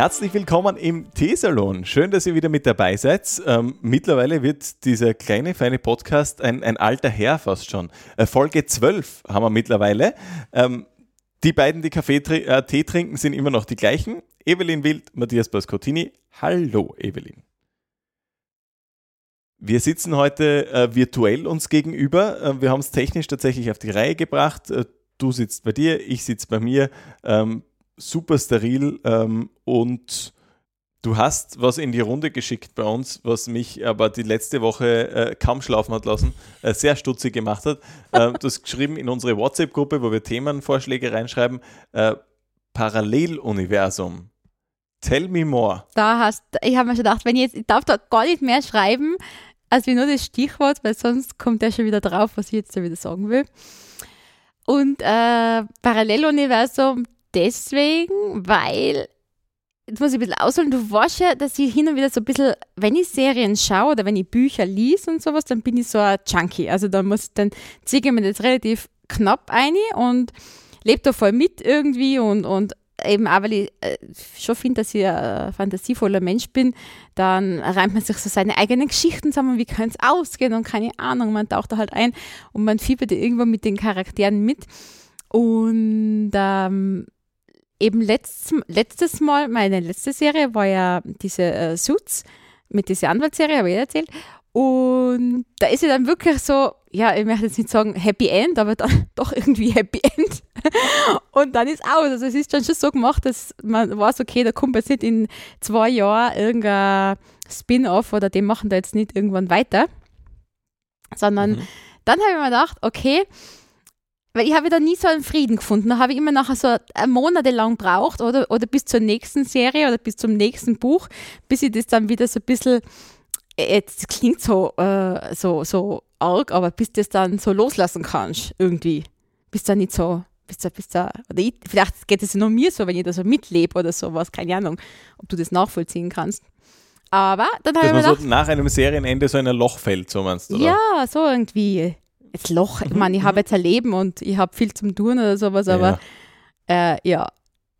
Herzlich willkommen im Teesalon. Schön, dass ihr wieder mit dabei seid. Ähm, mittlerweile wird dieser kleine, feine Podcast ein, ein alter Herr fast schon. Äh, Folge 12 haben wir mittlerweile. Ähm, die beiden, die Kaffee, äh, Tee trinken, sind immer noch die gleichen. Evelyn Wild, Matthias Pascottini. Hallo, Evelyn. Wir sitzen heute äh, virtuell uns gegenüber. Äh, wir haben es technisch tatsächlich auf die Reihe gebracht. Äh, du sitzt bei dir, ich sitze bei mir. Ähm, super steril ähm, und du hast was in die Runde geschickt bei uns, was mich aber die letzte Woche äh, kaum schlafen hat lassen, äh, sehr stutzig gemacht hat. Äh, du hast geschrieben in unsere WhatsApp-Gruppe, wo wir Themenvorschläge reinschreiben, äh, Paralleluniversum. Tell me more. Da hast, ich habe mir schon gedacht, wenn ich jetzt, ich darf da gar nicht mehr schreiben, als wie nur das Stichwort, weil sonst kommt der schon wieder drauf, was ich jetzt da wieder sagen will. Und äh, Paralleluniversum, deswegen, weil, jetzt muss ich ein bisschen ausholen, du weißt ja, dass ich hin und wieder so ein bisschen, wenn ich Serien schaue oder wenn ich Bücher lese und sowas, dann bin ich so ein Junkie. Also da muss, dann ziehe ich mir das relativ knapp ein und lebe da voll mit irgendwie und, und eben auch, weil ich äh, schon finde, dass ich ein fantasievoller Mensch bin, dann reimt man sich so seine eigenen Geschichten zusammen, wie kann es ausgehen und keine Ahnung, man taucht da halt ein und man fiebert irgendwo mit den Charakteren mit. Und ähm, eben letztes, letztes Mal, meine letzte Serie war ja diese äh, Suits mit dieser Anwaltsserie, habe ich erzählt. Und da ist ja dann wirklich so, ja, ich möchte jetzt nicht sagen Happy End, aber dann doch irgendwie Happy End. Und dann ist aus. Also es ist dann schon so gemacht, dass man weiß, okay, da kommt jetzt nicht in zwei Jahren irgendein Spin-off oder den machen da jetzt nicht irgendwann weiter. Sondern mhm. dann habe ich mir gedacht, okay, weil ich habe da nie so einen Frieden gefunden. Da habe ich immer nachher so Monate lang braucht oder, oder bis zur nächsten Serie oder bis zum nächsten Buch, bis ich das dann wieder so ein bisschen, äh, jetzt klingt so, äh, so, so arg, aber bis das dann so loslassen kannst, irgendwie. Bis da nicht so, bis da, bis da, oder ich, vielleicht geht es nur mir so, wenn ich da so mitlebe oder sowas, keine Ahnung, ob du das nachvollziehen kannst. Aber dann habe ich mir gedacht, so nach einem Serienende so in ein Loch fällt, so meinst du, oder? Ja, so irgendwie jetzt Loch, ich meine, ich habe jetzt ein Leben und ich habe viel zum tun oder sowas, aber ja, äh, ja.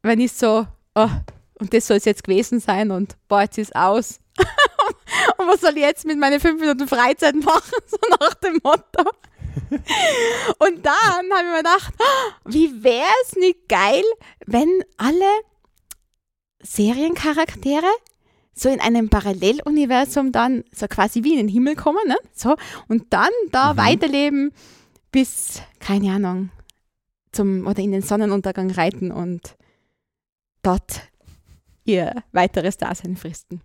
wenn ich so, oh, und das soll es jetzt gewesen sein und boah, jetzt ist aus. und was soll ich jetzt mit meinen fünf Minuten Freizeit machen, so nach dem Motto. und dann habe ich mir gedacht, wie wäre es nicht geil, wenn alle Seriencharaktere so in einem Paralleluniversum dann so quasi wie in den Himmel kommen, ne? So, und dann da mhm. weiterleben bis, keine Ahnung, zum oder in den Sonnenuntergang reiten und dort ihr weiteres Dasein fristen.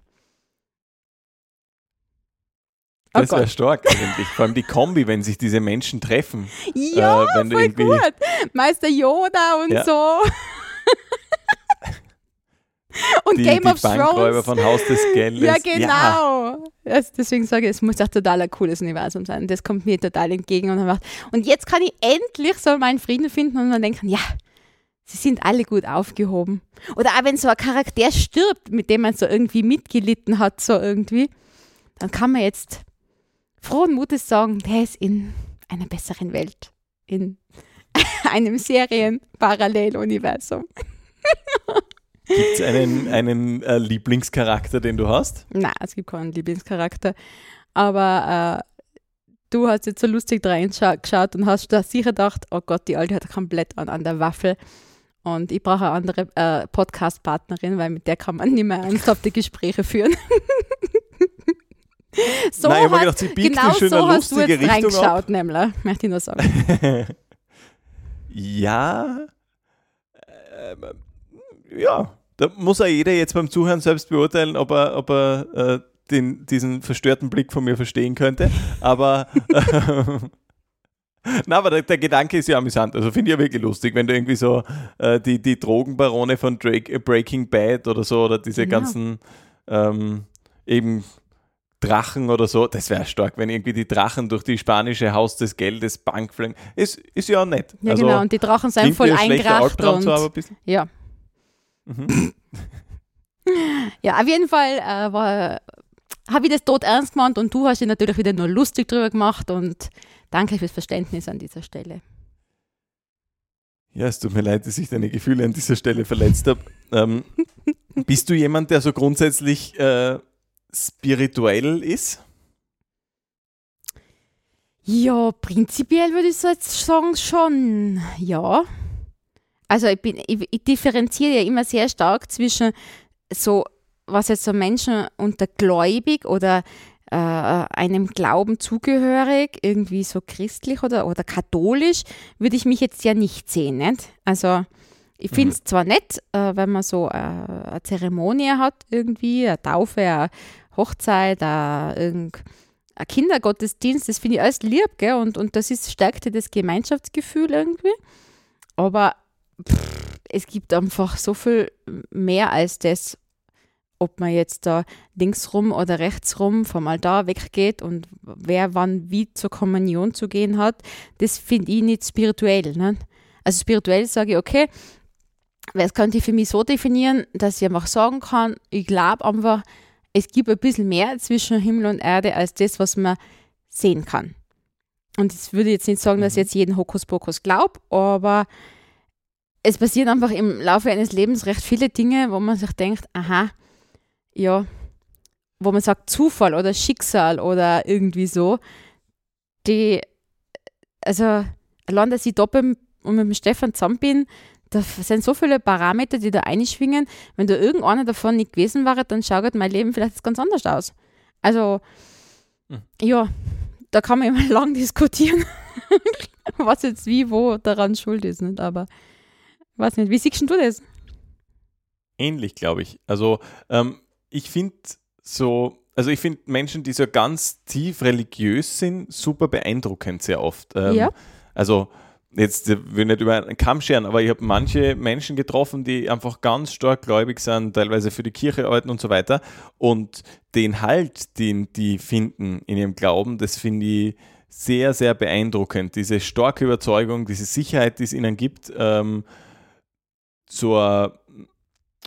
Oh das wäre stark eigentlich. Vor allem die Kombi, wenn sich diese Menschen treffen. Ja, äh, wenn voll gut. Meister Yoda und ja. so. Und die, Game die of Thrones. von Haus des Geldes. Ja, genau. Ja. deswegen sage ich, es muss auch total ein cooles Universum sein. Das kommt mir total entgegen. Und, macht, und jetzt kann ich endlich so meinen Frieden finden und dann denken, ja, sie sind alle gut aufgehoben. Oder auch wenn so ein Charakter stirbt, mit dem man so irgendwie mitgelitten hat, so irgendwie, dann kann man jetzt frohen Mutes sagen, der ist in einer besseren Welt. In einem Serien-Paralleluniversum. Gibt es einen, einen äh, Lieblingscharakter, den du hast? Nein, es gibt keinen Lieblingscharakter. Aber äh, du hast jetzt so lustig reingeschaut und hast da sicher gedacht, oh Gott, die Alte hat komplett an, an der Waffel. Und ich brauche eine andere äh, Podcast-Partnerin, weil mit der kann man nicht mehr ernsthafte Gespräche führen. so Nein, ich habe gedacht, sie biegt genau so hast du jetzt Richtung reingeschaut, ab. nämlich, möchte ich nur sagen. ja, äh, ja, da muss ja jeder jetzt beim Zuhören selbst beurteilen, ob er, ob er äh, den, diesen verstörten Blick von mir verstehen könnte. Aber Na, aber der, der, Gedanke ist ja amüsant. Also finde ich ja wirklich lustig, wenn du irgendwie so äh, die, die Drogenbarone von Drake, äh, Breaking Bad oder so oder diese genau. ganzen ähm, eben Drachen oder so, das wäre stark, wenn irgendwie die Drachen durch die spanische Haus des Geldes Bank fliegen. Ist, ist ja auch nett. Ja, also, genau, und die Drachen sind voll eingekracht. Und, bisschen. Ja. Mhm. ja, auf jeden Fall äh, habe ich das tot ernst gemeint und du hast dich natürlich wieder nur lustig drüber gemacht und danke fürs Verständnis an dieser Stelle. Ja, es tut mir leid, dass ich deine Gefühle an dieser Stelle verletzt habe. Ähm, bist du jemand, der so grundsätzlich äh, spirituell ist? Ja, prinzipiell würde ich so jetzt sagen, schon, ja. Also ich, bin, ich, ich differenziere ja immer sehr stark zwischen so, was jetzt so Menschen unter gläubig oder äh, einem Glauben zugehörig, irgendwie so christlich oder, oder katholisch, würde ich mich jetzt ja nicht sehen. Nicht? Also ich finde es mhm. zwar nett, äh, wenn man so äh, eine Zeremonie hat, irgendwie, eine Taufe, eine Hochzeit, ein Kindergottesdienst, das finde ich alles lieb, gell? Und, und das ist, stärkt das Gemeinschaftsgefühl irgendwie. Aber pff, es gibt einfach so viel mehr als das, ob man jetzt da linksrum oder rechtsrum vom Altar weggeht und wer wann wie zur Kommunion zu gehen hat, das finde ich nicht spirituell. Ne? Also spirituell sage ich, okay, das könnte ich für mich so definieren, dass ich einfach sagen kann, ich glaube einfach, es gibt ein bisschen mehr zwischen Himmel und Erde als das, was man sehen kann. Und ich würde jetzt nicht sagen, dass ich mhm. jetzt jeden Hokuspokus glaube, aber es passieren einfach im Laufe eines Lebens recht viele Dinge, wo man sich denkt, aha, ja, wo man sagt Zufall oder Schicksal oder irgendwie so, die, also allein, dass ich doppelt und mit dem Stefan zusammen bin, da sind so viele Parameter, die da einschwingen. Wenn da irgendeiner davon nicht gewesen wäre, dann schaut mein Leben vielleicht ganz anders aus. Also, hm. ja, da kann man immer lang diskutieren, was jetzt wie, wo daran schuld ist. Nicht? Aber, weiß nicht, wie siehst du das? Ähnlich, glaube ich. Also, ähm, ich finde so, also ich finde Menschen, die so ganz tief religiös sind, super beeindruckend sehr oft. Ähm, ja. Also, jetzt will ich nicht über einen Kamm scheren, aber ich habe manche Menschen getroffen, die einfach ganz stark gläubig sind, teilweise für die Kirche arbeiten und so weiter. Und den Halt, den die finden in ihrem Glauben, das finde ich sehr, sehr beeindruckend. Diese starke Überzeugung, diese Sicherheit, die es ihnen gibt, ähm, zur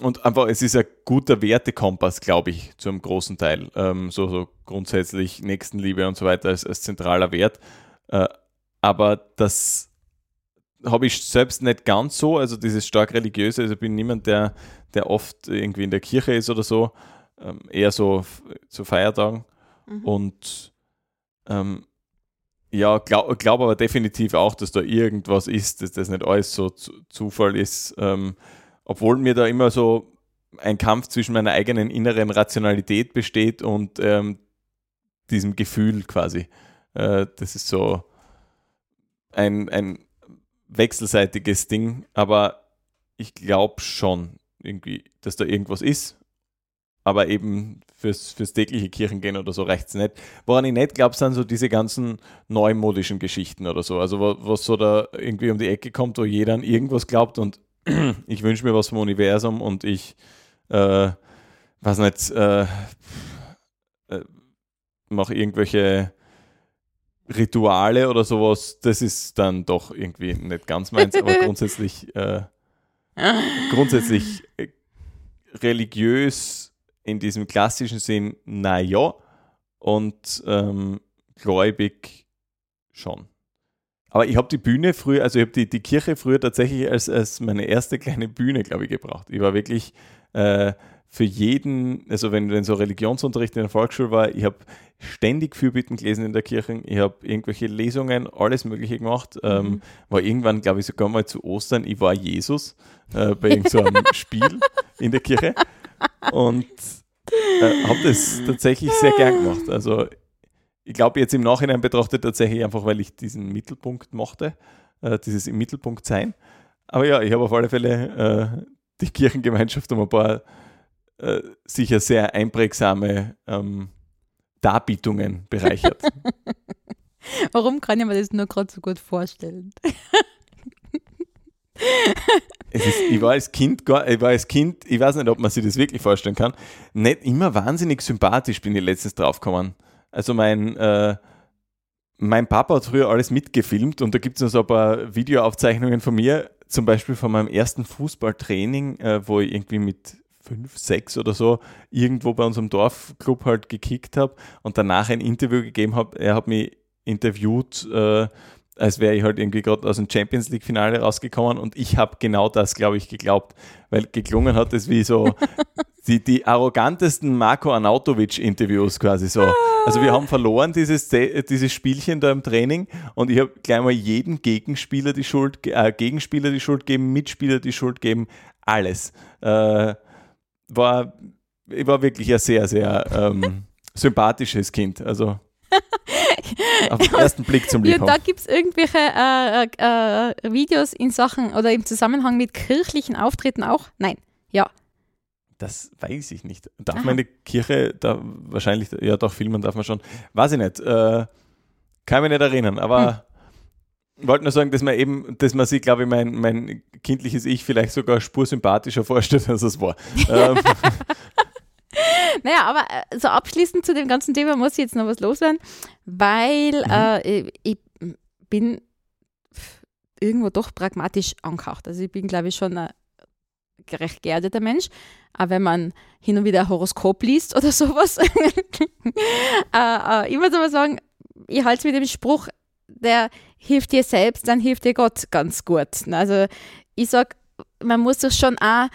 und einfach, es ist ein guter Wertekompass, glaube ich, zu einem großen Teil. Ähm, so, so grundsätzlich Nächstenliebe und so weiter als, als zentraler Wert. Äh, aber das habe ich selbst nicht ganz so, also dieses stark religiöse, also ich bin niemand, der, der oft irgendwie in der Kirche ist oder so, ähm, eher so zu Feiertagen. Mhm. Und ähm, ja, glaube glaub aber definitiv auch, dass da irgendwas ist, dass das nicht alles so Zufall ist. Ähm, obwohl mir da immer so ein Kampf zwischen meiner eigenen inneren Rationalität besteht und ähm, diesem Gefühl quasi. Äh, das ist so ein, ein wechselseitiges Ding, aber ich glaube schon irgendwie, dass da irgendwas ist. Aber eben fürs, fürs tägliche Kirchengehen oder so reicht es nicht. Woran ich nicht glaube, sind so diese ganzen neumodischen Geschichten oder so. Also was so da irgendwie um die Ecke kommt, wo jeder an irgendwas glaubt und ich wünsche mir was vom Universum und ich äh, weiß nicht, äh, äh, mache irgendwelche Rituale oder sowas, das ist dann doch irgendwie nicht ganz meins, aber grundsätzlich, äh, grundsätzlich äh, religiös in diesem klassischen Sinn, naja, und ähm, gläubig schon. Aber ich habe die Bühne früher, also ich habe die, die Kirche früher tatsächlich als, als meine erste kleine Bühne, glaube ich, gebraucht. Ich war wirklich äh, für jeden, also wenn, wenn so Religionsunterricht in der Volksschule war, ich habe ständig Fürbitten gelesen in der Kirche, ich habe irgendwelche Lesungen, alles Mögliche gemacht. Mhm. Ähm, war irgendwann, glaube ich, sogar mal zu Ostern, ich war Jesus äh, bei irgendeinem so Spiel in der Kirche und äh, habe das tatsächlich sehr gern gemacht. Also ich glaube jetzt im Nachhinein betrachtet tatsächlich einfach, weil ich diesen Mittelpunkt mochte, äh, dieses im Mittelpunkt sein. Aber ja, ich habe auf alle Fälle äh, die Kirchengemeinschaft um ein paar äh, sicher sehr einprägsame ähm, Darbietungen bereichert. Warum kann ich mir das nur gerade so gut vorstellen? Ist, ich, war als kind, ich war als Kind, ich weiß nicht, ob man sich das wirklich vorstellen kann, nicht immer wahnsinnig sympathisch bin ich letztens draufgekommen. Also mein, äh, mein Papa hat früher alles mitgefilmt und da gibt es noch so ein paar Videoaufzeichnungen von mir, zum Beispiel von meinem ersten Fußballtraining, äh, wo ich irgendwie mit fünf, sechs oder so irgendwo bei unserem Dorfclub halt gekickt habe und danach ein Interview gegeben habe. Er hat mich interviewt, äh, als wäre ich halt irgendwie gerade aus dem Champions League Finale rausgekommen und ich habe genau das, glaube ich, geglaubt, weil geklungen hat es wie so die, die arrogantesten Marco Arnautovic Interviews quasi so. Also wir haben verloren dieses, dieses Spielchen da im Training und ich habe gleich mal jedem Gegenspieler die Schuld, äh, Gegenspieler die Schuld geben, Mitspieler die Schuld geben, alles. Äh, war, ich war wirklich ein sehr, sehr ähm, sympathisches Kind. Also auf den ersten Blick zum Liebhaber. Ja, da gibt es irgendwelche äh, äh, äh, Videos in Sachen oder im Zusammenhang mit kirchlichen Auftritten auch? Nein. Ja. Das weiß ich nicht. Darf Aha. man in der Kirche, da wahrscheinlich, ja doch, filmen darf man schon. Weiß ich nicht. Äh, kann mich nicht erinnern, aber hm. wollte nur sagen, dass man eben, dass man sich, glaube ich, mein, mein kindliches Ich vielleicht sogar spursympathischer vorstellt, als es war. ähm. Naja, aber äh, so abschließend zu dem ganzen Thema muss ich jetzt noch was loswerden, weil mhm. äh, ich bin irgendwo doch pragmatisch angehaucht. Also ich bin, glaube ich, schon ein recht geerdeter Mensch. Aber wenn man hin und wieder ein Horoskop liest oder sowas, äh, äh, ich muss aber sagen, ich halte es mit dem Spruch, der hilft dir selbst, dann hilft dir Gott ganz gut. Also ich sage, man muss sich schon auch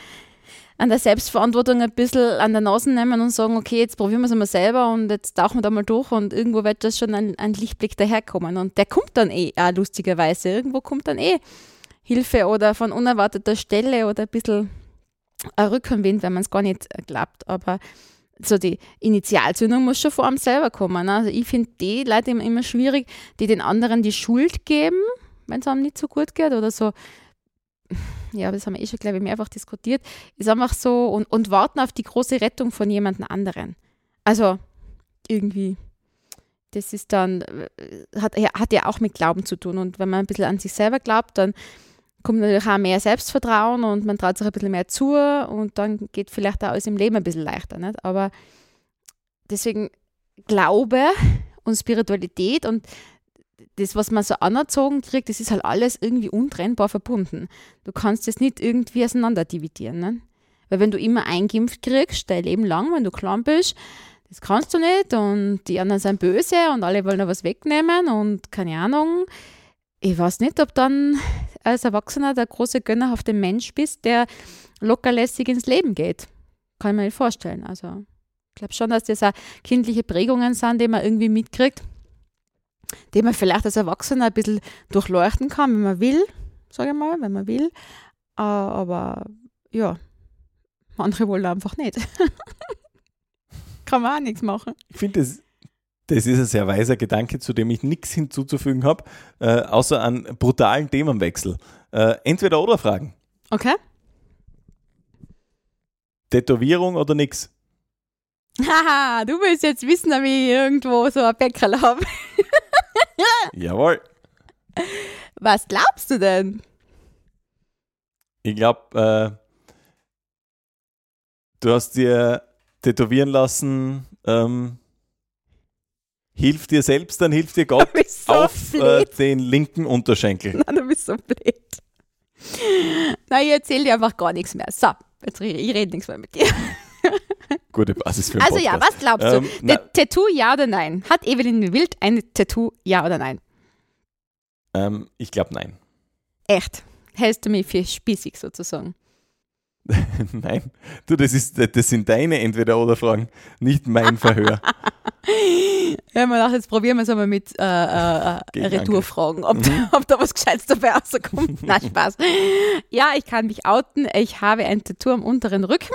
an der Selbstverantwortung ein bisschen an der Nase nehmen und sagen, okay, jetzt probieren wir es einmal selber und jetzt tauchen wir da mal durch und irgendwo wird das schon ein, ein Lichtblick daherkommen. Und der kommt dann eh, auch lustigerweise. Irgendwo kommt dann eh Hilfe oder von unerwarteter Stelle oder ein bisschen ein Rückenwind, wenn man es gar nicht glaubt. Aber so die Initialzündung muss schon vor einem selber kommen. Also ich finde die Leute immer schwierig, die den anderen die Schuld geben, wenn es einem nicht so gut geht oder so ja, das haben wir eh schon, glaube ich, mehrfach diskutiert, ist einfach so und, und warten auf die große Rettung von jemand anderen. Also irgendwie, das ist dann, äh, hat, hat ja auch mit Glauben zu tun. Und wenn man ein bisschen an sich selber glaubt, dann kommt natürlich auch mehr Selbstvertrauen und man traut sich ein bisschen mehr zu und dann geht vielleicht auch alles im Leben ein bisschen leichter. Nicht? Aber deswegen Glaube und Spiritualität und das, was man so anerzogen kriegt, das ist halt alles irgendwie untrennbar verbunden. Du kannst das nicht irgendwie auseinander dividieren. Ne? Weil wenn du immer eingeimpft kriegst, dein Leben lang, wenn du klein bist, das kannst du nicht und die anderen sind böse und alle wollen da was wegnehmen und keine Ahnung. Ich weiß nicht, ob dann als Erwachsener der große Gönner auf den Mensch bist, der lockerlässig ins Leben geht. Kann ich mir nicht vorstellen. Also ich glaube schon, dass das auch kindliche Prägungen sind, die man irgendwie mitkriegt die man vielleicht als Erwachsener ein bisschen durchleuchten kann, wenn man will, sage ich mal, wenn man will. Äh, aber ja, manche wollen einfach nicht. kann man auch nichts machen. Ich finde, das, das ist ein sehr weiser Gedanke, zu dem ich nichts hinzuzufügen habe, äh, außer einen brutalen Themenwechsel. Äh, entweder oder Fragen. Okay. Tätowierung oder nix? Haha, du willst jetzt wissen, ob ich irgendwo so ein Bäckerl habe. Jawohl. Was glaubst du denn? Ich glaube, äh, du hast dir tätowieren lassen, ähm, hilft dir selbst, dann hilft dir Gott so auf äh, den linken Unterschenkel. Nein, du bist so blöd. Nein, ich erzähle dir einfach gar nichts mehr. So, jetzt, ich rede nichts mehr mit dir. Gute Basis für Also Podcast. ja, was glaubst du? Ähm, Tattoo ja oder nein? Hat Evelyn Wild ein Tattoo ja oder nein? Ähm, ich glaube nein. Echt? Hältst du mich für spießig sozusagen? nein, du, das, ist, das sind deine Entweder-Oder-Fragen, nicht mein Verhör. ja, man dachte, jetzt probieren wir es einmal mit äh, äh, äh Retourfragen, ob, mhm. ob da was Gescheites dabei rauskommt. Na, Spaß. Ja, ich kann mich outen. Ich habe ein Tattoo am unteren Rücken.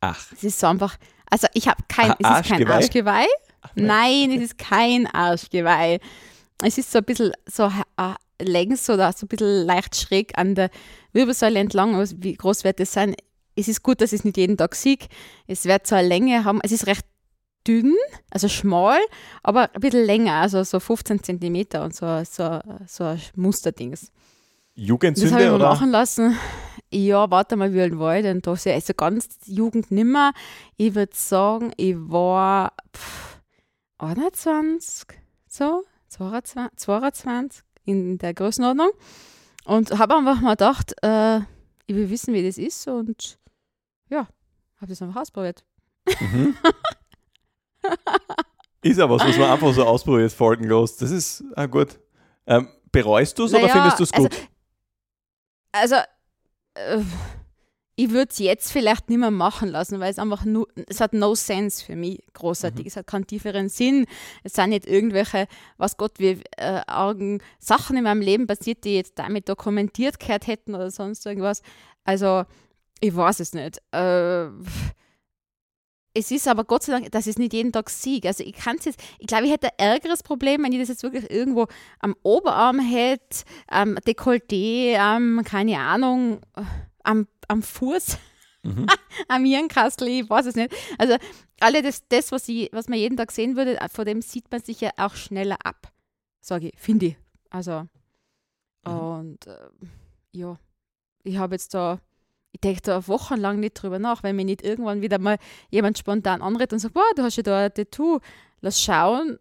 Ach. Es ist so einfach, also ich habe kein, es ist kein Arschgeweih. Ach, nein. nein, es ist kein Arschgeweih. Es ist so ein bisschen so äh, längs oder so ein bisschen leicht schräg an der Wirbelsäule entlang. Wie groß wird das sein? Es ist gut, dass ich es nicht jeden Tag sehe. Es wird so eine Länge haben. Es ist recht dünn, also schmal, aber ein bisschen länger, also so 15 Zentimeter und so, so, so ein Musterdings. Das habe Jugendsünde ich mir oder? machen lassen. Ja, warte mal, wie alt war ich denn da? So, Also ganz Jugend nimmer. Ich würde sagen, ich war pff, 21, so, 22, 22 in der Größenordnung. Und habe einfach mal gedacht, äh, ich will wissen, wie das ist und ja, habe das einfach ausprobiert. Mhm. ist aber was, was man einfach so ausprobiert, folgenlos. Das ist ah, gut. Ähm, bereust du es oder Naja, findest du es also- gut? Also, äh, ich würde es jetzt vielleicht nicht mehr machen lassen, weil es einfach nur, es hat no sense für mich großartig. Mhm. Es hat keinen tieferen Sinn. Es sind nicht irgendwelche, was Gott, wie äh, argen Sachen in meinem Leben passiert, die jetzt damit dokumentiert gehört hätten oder sonst irgendwas. Also, ich weiß es nicht. Äh, es ist aber Gott sei Dank, ich es nicht jeden Tag sehe. Also ich kann es jetzt, ich glaube, ich hätte ein ärgeres Problem, wenn ich das jetzt wirklich irgendwo am Oberarm hätte, am Dekolleté, am, keine Ahnung, am, am Fuß, Mhm. am Hirnkastel, ich weiß es nicht. Also alle das, das was, ich, was man jeden Tag sehen würde, von dem sieht man sich ja auch schneller ab, sage ich, finde ich. Also, Mhm. und äh, ja, ich habe jetzt da, ich denke da wochenlang nicht drüber nach, wenn mir nicht irgendwann wieder mal jemand spontan anredet und sagt, wow, du hast ja da ein Tattoo, lass schauen.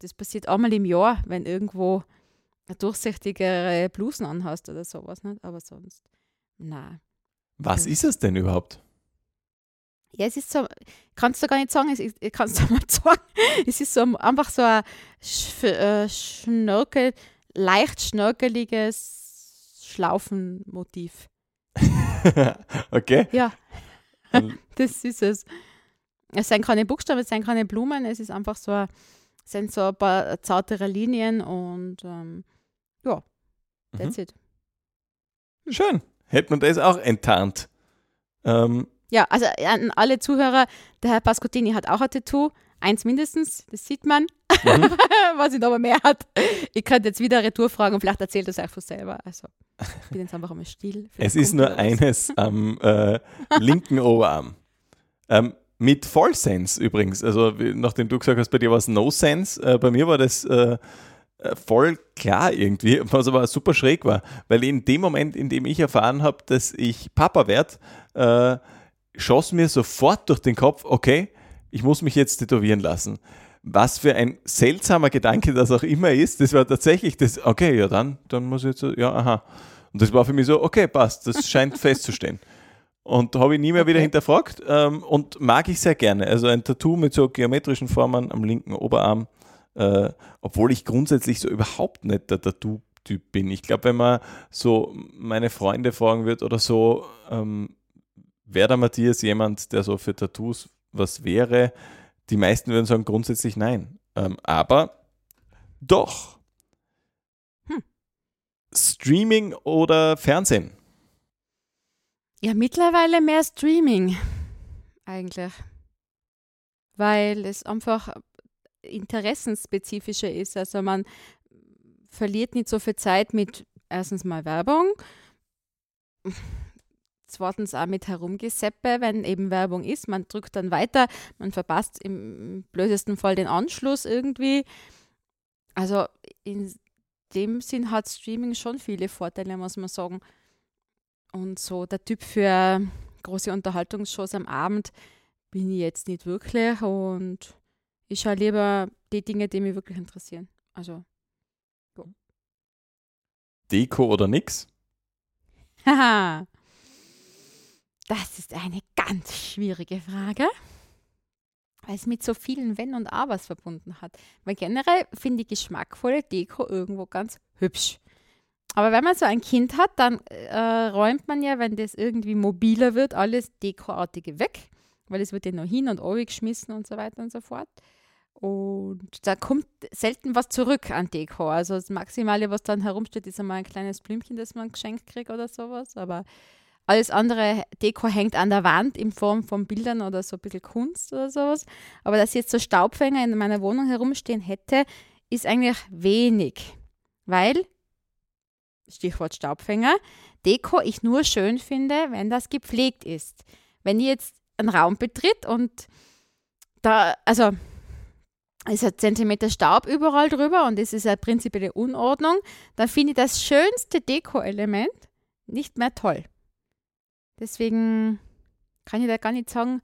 Das passiert einmal im Jahr, wenn irgendwo eine durchsichtigere Blusen anhast oder sowas, nicht? aber sonst, nein. Was ist es denn überhaupt? Ja, es ist so, kannst du gar nicht sagen, ist, ich kann es dir mal sagen, es ist so einfach so ein sch, äh, schnörkel, leicht schnörkeliges Schlaufenmotiv. okay. Ja, das ist es. Es sind keine Buchstaben, es sind keine Blumen, es ist einfach so, ein- es sind so ein paar zartere Linien und ähm, ja, that's Mhm. it. Schön. Hätte man das auch enttarnt. Ähm, Ja, also an alle Zuhörer, der Herr Pascottini hat auch ein Tattoo, eins mindestens, das sieht man. Mhm. Was ihn aber mehr hat. Ich könnte jetzt wieder Retour fragen und vielleicht erzählt er es euch von selber. Also, ich bin jetzt einfach einmal still. es Vielleicht ist kommt nur eines am äh, linken Oberarm. Ähm, mit Vollsense übrigens. Also, wie- nachdem du gesagt hast, bei dir war es No Sense, äh, bei mir war das äh, äh, voll klar irgendwie, was aber super schräg war. Weil in dem Moment, in dem ich erfahren habe, dass ich Papa werde, äh, schoss mir sofort durch den Kopf, okay, ich muss mich jetzt tätowieren lassen. Was für ein seltsamer Gedanke das auch immer ist, das war tatsächlich das, okay, ja dann, dann muss ich jetzt, so- ja, aha. Und das war für mich so, okay, passt, das scheint festzustehen. Und habe ich nie mehr wieder hinterfragt ähm, und mag ich sehr gerne. Also ein Tattoo mit so geometrischen Formen am linken Oberarm, äh, obwohl ich grundsätzlich so überhaupt nicht der Tattoo-Typ bin. Ich glaube, wenn man so meine Freunde fragen wird oder so, ähm, wäre der Matthias jemand, der so für Tattoos was wäre? Die meisten würden sagen grundsätzlich nein. Ähm, aber doch. Hm. Streaming oder Fernsehen? Ja, mittlerweile mehr Streaming eigentlich. Weil es einfach interessenspezifischer ist. Also man verliert nicht so viel Zeit mit erstens mal Werbung, zweitens auch mit Herumgeseppe, wenn eben Werbung ist. Man drückt dann weiter, man verpasst im blödesten Fall den Anschluss irgendwie. Also in dem Sinn hat Streaming schon viele Vorteile, muss man sagen. Und so der Typ für große Unterhaltungsshows am Abend bin ich jetzt nicht wirklich und ich schaue lieber die Dinge, die mich wirklich interessieren. Also, Deko oder nix? haha. Das ist eine ganz schwierige Frage, weil es mit so vielen Wenn und Abers verbunden hat. Weil generell finde ich geschmackvolle Deko irgendwo ganz hübsch. Aber wenn man so ein Kind hat, dann äh, räumt man ja, wenn das irgendwie mobiler wird, alles Dekoartige weg, weil es wird ja noch hin und oben geschmissen und so weiter und so fort. Und da kommt selten was zurück an Deko. Also das Maximale, was dann herumsteht, ist einmal ein kleines Blümchen, das man geschenkt kriegt oder sowas. Aber alles andere Deko hängt an der Wand in Form von Bildern oder so ein bisschen Kunst oder sowas. Aber dass jetzt so Staubfänger in meiner Wohnung herumstehen hätte, ist eigentlich wenig. Weil, Stichwort Staubfänger, Deko ich nur schön finde, wenn das gepflegt ist. Wenn ich jetzt einen Raum betritt und da, also ist ein Zentimeter Staub überall drüber und es ist eine prinzipielle Unordnung, dann finde ich das schönste Deko-Element nicht mehr toll. Deswegen kann ich da gar nicht sagen,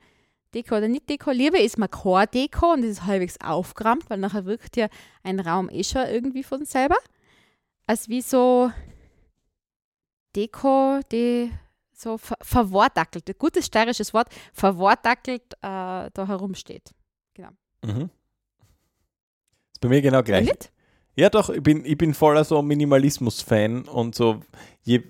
Deko oder nicht Deko. Lieber ist man Core-Deko und das ist halbwegs aufgerammt, weil nachher wirkt ja ein Raum eh schon irgendwie von selber. Als wie so Deko, die so ver verwortdackelt, gutes steirisches Wort, verwortdackelt äh, da herumsteht. Genau. Mhm. Ist bei mir genau gleich. Nicht? Ja, doch, ich bin, ich bin voller so Minimalismus-Fan und so je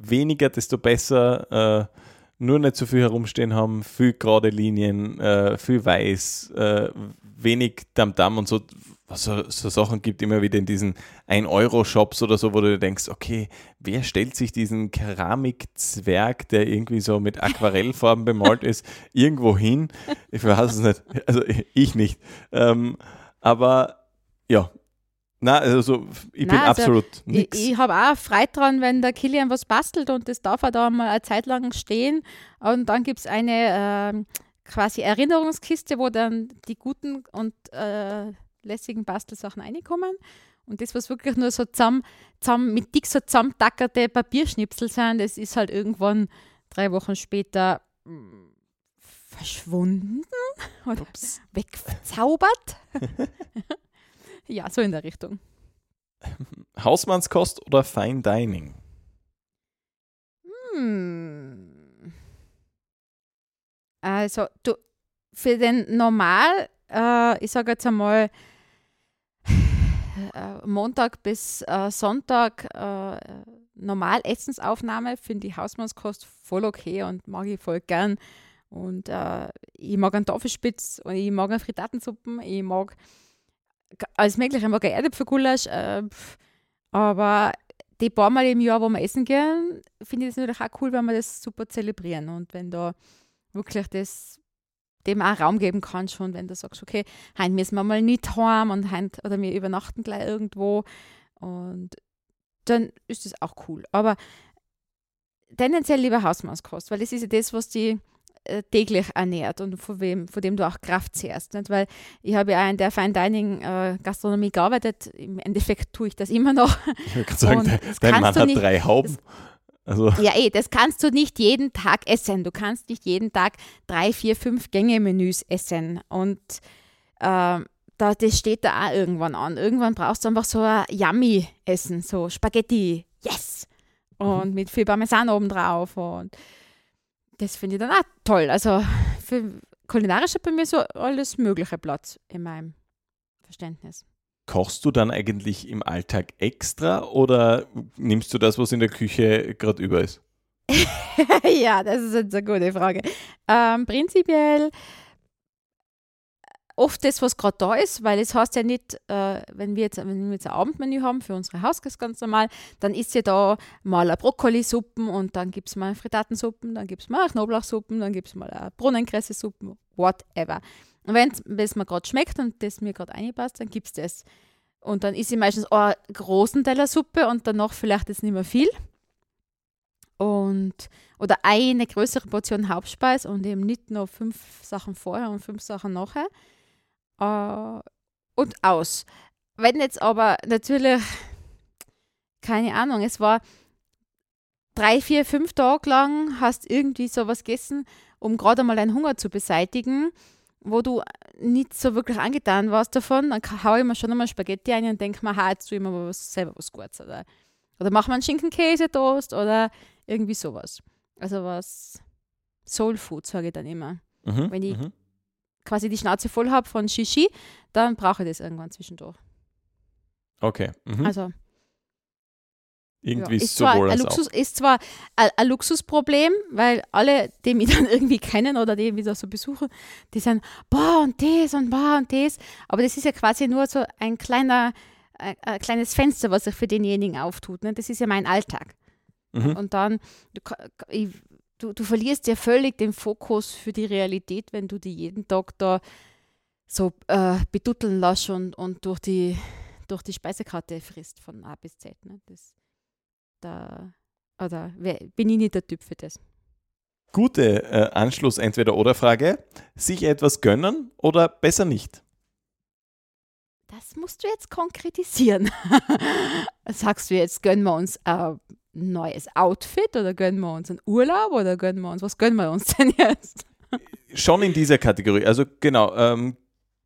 weniger, desto besser. Äh, nur nicht so viel herumstehen haben, viel gerade Linien, äh, viel weiß, äh, wenig Tamtam und so, was so, so Sachen gibt immer wieder in diesen 1-Euro-Shops oder so, wo du denkst, okay, wer stellt sich diesen Keramikzwerg, der irgendwie so mit Aquarellfarben bemalt ist, irgendwo hin? Ich weiß es nicht. Also ich nicht. Ähm, aber ja, na, also ich Nein, bin also absolut nichts. Ich, ich habe auch Freude dran, wenn der Kilian was bastelt und das darf er da mal eine Zeit lang stehen. Und dann gibt es eine äh, quasi Erinnerungskiste, wo dann die guten und äh, lässigen Bastelsachen reinkommen. Und das, was wirklich nur so zusammen, zusammen mit dick so zusammentackerte Papierschnipsel sind, das ist halt irgendwann drei Wochen später mm, verschwunden oder Ups. wegverzaubert. Ja, so in der Richtung. Hausmannskost oder Fine Dining? Hm. Also, du, für den Normal, äh, ich sage jetzt einmal, äh, Montag bis äh, Sonntag äh, normal Essensaufnahme finde ich Hausmannskost voll okay und mag ich voll gern. Und äh, ich mag einen Tafelspitz und ich mag eine Frittatensuppen, ich mag alles Mögliche. Ich mag Erdäpfelgulasch, äh, aber die paar Mal im Jahr, wo wir essen gehen, finde ich das natürlich auch cool, wenn wir das super zelebrieren und wenn da wirklich das dem auch Raum geben kann schon, wenn du sagst, okay, heute müssen wir mal nicht heim und heint, oder wir übernachten gleich irgendwo und dann ist das auch cool. Aber tendenziell lieber Hausmannskost, weil das ist ja das, was die äh, täglich ernährt und von, wem, von dem du auch Kraft zehrst. Nicht? Weil ich habe ja in der Fine Dining äh, Gastronomie gearbeitet. Im Endeffekt tue ich das immer noch. Ich würde sagen, dein, dein Mann hat nicht, drei Hauben. Also. Ja, eh, das kannst du nicht jeden Tag essen. Du kannst nicht jeden Tag drei, vier, fünf Gänge-Menüs essen. Und äh, da, das steht da auch irgendwann an. Irgendwann brauchst du einfach so ein Yummy-Essen, so Spaghetti, yes! Mhm. Und mhm. mit viel Parmesan obendrauf und das finde ich dann auch toll. Also für kulinarisch hat bei mir so alles mögliche Platz in meinem Verständnis. Kochst du dann eigentlich im Alltag extra oder nimmst du das, was in der Küche gerade über ist? ja, das ist jetzt eine gute Frage. Ähm, prinzipiell oft das, was gerade da ist, weil es heißt ja nicht, äh, wenn, wir jetzt, wenn wir jetzt ein Abendmenü haben für unsere Hausgäste ganz normal, dann ist ja da mal eine Brokkolisuppen und dann gibt es mal Frittatensuppen, dann gibt es mal Knoblauchsuppen, dann gibt es mal eine Brunnenkresse-Suppen, whatever. Und wenn es mir gerade schmeckt und das mir gerade einpasst, dann gibt es das. Und dann ist sie meistens oh, einen großen Teller Suppe und danach vielleicht jetzt nicht mehr viel. Und, oder eine größere Portion Hauptspeis und eben nicht nur fünf Sachen vorher und fünf Sachen nachher äh, und aus. Wenn jetzt aber natürlich, keine Ahnung, es war drei, vier, fünf Tage lang, hast irgendwie sowas gegessen, um gerade mal deinen Hunger zu beseitigen, wo du nicht so wirklich angetan warst davon, dann haue ich mir schon einmal Spaghetti ein und denke mir, ha, jetzt tue ich mir was, selber was Gutes. Oder, oder mache mir einen Schinken-Käse-Toast oder irgendwie sowas. Also was Soul Food, sage ich dann immer. Mhm, Wenn ich mhm quasi die Schnauze voll habe von Shishi, dann brauche ich das irgendwann zwischendurch. Okay. Mhm. Also. Irgendwie ja, ist, sowohl zwar, ein Luxus, ist zwar ein, ein, Luxusproblem, weil alle, die mich dann irgendwie kennen oder die mich da so besuchen, die sagen, boah, und das und boah, und das. Aber das ist ja quasi nur so ein kleiner, ein, ein kleines Fenster, was sich für denjenigen auftut. Ne? Das ist ja mein Alltag. Mhm. Und dann, ich du, du verlierst ja völlig den Fokus für die Realität, wenn du die jeden Tag da so äh, bedutteln lässt und, und durch, die, durch die Speisekarte frisst von A bis Z. Ne? Das, da, oder bin ich nicht der Typ für das. Gute äh, Anschluss-Entweder-Oder-Frage. Sich etwas gönnen oder besser nicht? Das musst du jetzt konkretisieren. Sagst du jetzt, gönnen wir uns ein neues Outfit oder gönnen wir uns einen Urlaub oder gönnen wir uns, was gönnen wir uns denn jetzt? Schon in dieser Kategorie. Also genau, ähm,